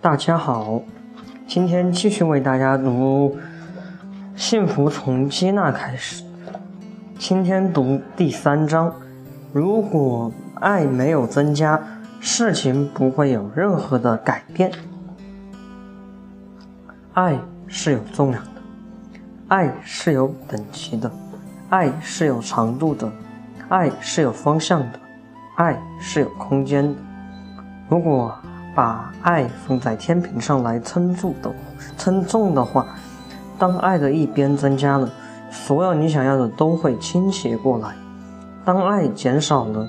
大家好，今天继续为大家读《幸福从接纳开始》。今天读第三章。如果爱没有增加，事情不会有任何的改变。爱是有重量的，爱是有等级的，爱是有长度的，爱是有方向的，爱是有空间的。如果把爱放在天平上来称重的称重的话，当爱的一边增加了，所有你想要的都会倾斜过来；当爱减少了，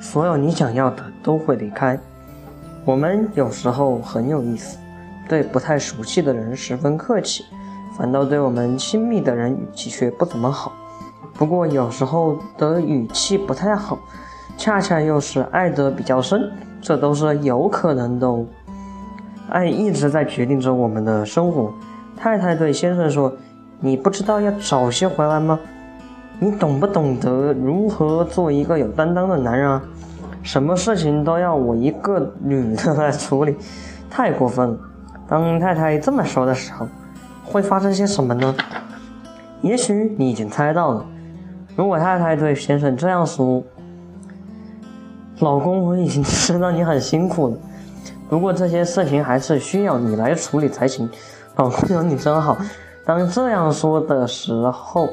所有你想要的都会离开。我们有时候很有意思，对不太熟悉的人十分客气，反倒对我们亲密的人语气却不怎么好。不过有时候的语气不太好，恰恰又是爱得比较深。这都是有可能的哦。爱一直在决定着我们的生活。太太对先生说：“你不知道要早些回来吗？你懂不懂得如何做一个有担当的男人啊？什么事情都要我一个女的来处理，太过分了。”当太太这么说的时候，会发生些什么呢？也许你已经猜到了。如果太太对先生这样说，老公，我已经知道你很辛苦了，不过这些事情还是需要你来处理才行。老公有你真好。当这样说的时候，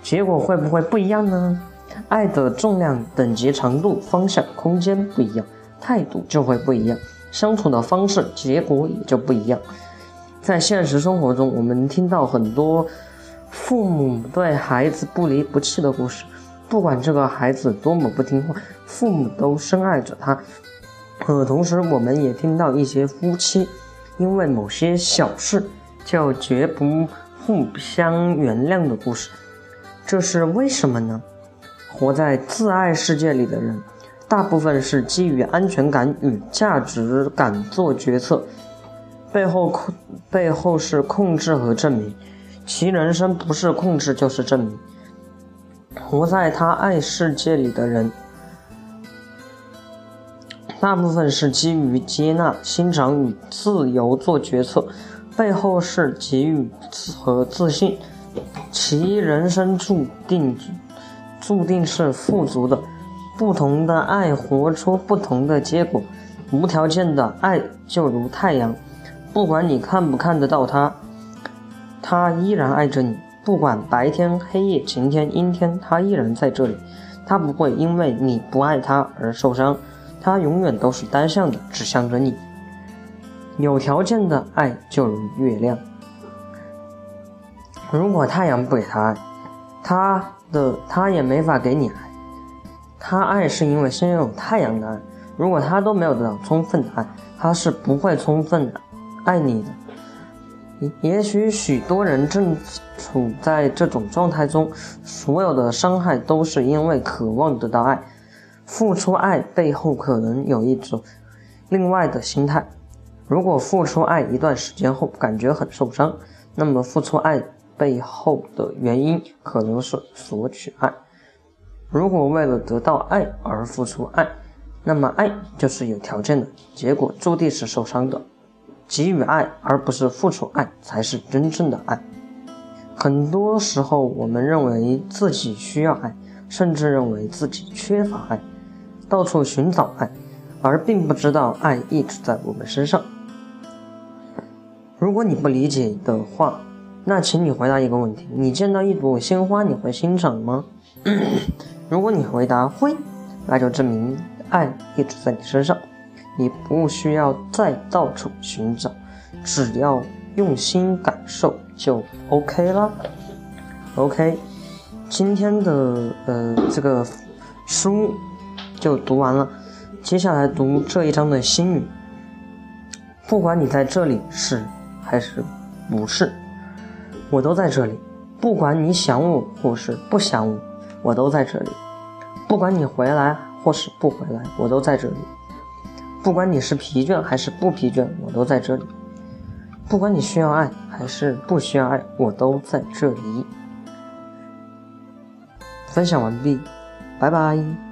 结果会不会不一样呢？爱的重量、等级、长度、方向、空间不一样，态度就会不一样，相处的方式、结果也就不一样。在现实生活中，我们听到很多父母对孩子不离不弃的故事。不管这个孩子多么不听话，父母都深爱着他。可同时，我们也听到一些夫妻因为某些小事就绝不互相原谅的故事。这是为什么呢？活在自爱世界里的人，大部分是基于安全感与价值感做决策，背后控背后是控制和证明。其人生不是控制就是证明。活在他爱世界里的人，大部分是基于接纳、欣赏与自由做决策，背后是给予和自信。其人生注定注定是富足的。不同的爱活出不同的结果。无条件的爱就如太阳，不管你看不看得到它，它依然爱着你。不管白天黑夜、晴天阴天，他依然在这里。他不会因为你不爱他而受伤，他永远都是单向的，指向着你。有条件的爱就如月亮。如果太阳不给他爱，他的他也没法给你爱。他爱是因为先有太阳的爱。如果他都没有得到充分的爱，他是不会充分爱你的。也许许多人正处在这种状态中，所有的伤害都是因为渴望得到爱，付出爱背后可能有一种另外的心态。如果付出爱一段时间后感觉很受伤，那么付出爱背后的原因可能是索取爱。如果为了得到爱而付出爱，那么爱就是有条件的，结果注定是受伤的。给予爱而不是付出爱才是真正的爱。很多时候，我们认为自己需要爱，甚至认为自己缺乏爱，到处寻找爱，而并不知道爱一直在我们身上。如果你不理解的话，那请你回答一个问题：你见到一朵鲜花，你会欣赏吗？如果你回答会，那就证明爱一直在你身上。你不需要再到处寻找，只要用心感受就 OK 了。OK，今天的呃这个书就读完了，接下来读这一章的心语。不管你在这里是还是不是，我都在这里。不管你想我或是不想我，我都在这里。不管你回来或是不回来，我都在这里。不管你是疲倦还是不疲倦，我都在这里；不管你需要爱还是不需要爱，我都在这里。分享完毕，拜拜。